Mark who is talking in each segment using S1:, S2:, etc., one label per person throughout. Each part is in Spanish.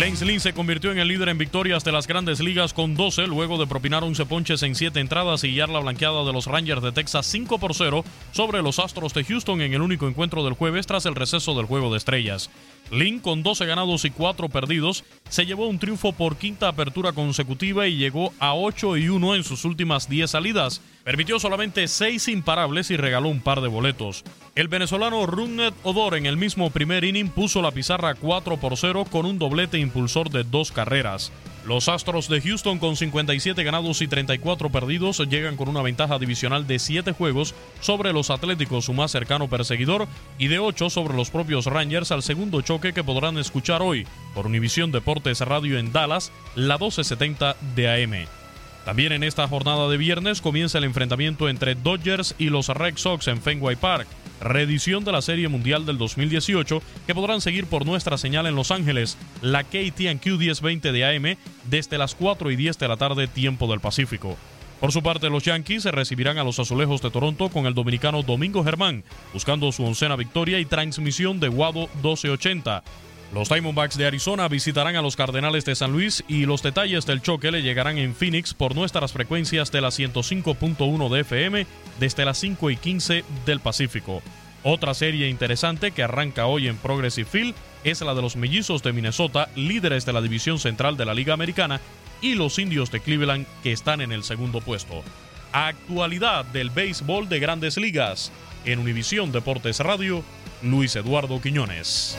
S1: Lance Lynn se convirtió en el líder en victorias de las grandes ligas con 12 luego de propinar 11 ponches en 7 entradas y guiar la blanqueada de los Rangers de Texas 5 por 0 sobre los Astros de Houston en el único encuentro del jueves tras el receso del juego de estrellas. Lynn, con 12 ganados y 4 perdidos, se llevó un triunfo por quinta apertura consecutiva y llegó a 8 y 1 en sus últimas 10 salidas. Permitió solamente 6 imparables y regaló un par de boletos. El venezolano Runnet Odor en el mismo primer inning puso la pizarra 4 por 0 con un doblete impulsor de dos carreras. Los Astros de Houston con 57 ganados y 34 perdidos llegan con una ventaja divisional de 7 juegos sobre los Atléticos, su más cercano perseguidor, y de 8 sobre los propios Rangers al segundo choque que podrán escuchar hoy por Univisión Deportes Radio en Dallas, la 1270 de AM. También en esta jornada de viernes comienza el enfrentamiento entre Dodgers y los Red Sox en Fenway Park, reedición de la Serie Mundial del 2018 que podrán seguir por nuestra señal en Los Ángeles, la KTNQ 1020 de AM, desde las 4 y 10 de la tarde tiempo del Pacífico. Por su parte, los Yankees se recibirán a los Azulejos de Toronto con el dominicano Domingo Germán, buscando su oncena victoria y transmisión de Guado 1280. Los Diamondbacks de Arizona visitarán a los Cardenales de San Luis y los detalles del choque le llegarán en Phoenix por nuestras frecuencias de la 105.1 de FM desde las 5 y 15 del Pacífico. Otra serie interesante que arranca hoy en Progressive Field es la de los Mellizos de Minnesota, líderes de la división central de la Liga Americana, y los Indios de Cleveland que están en el segundo puesto. Actualidad del béisbol de grandes ligas. En Univisión Deportes Radio, Luis Eduardo Quiñones.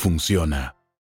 S2: funciona.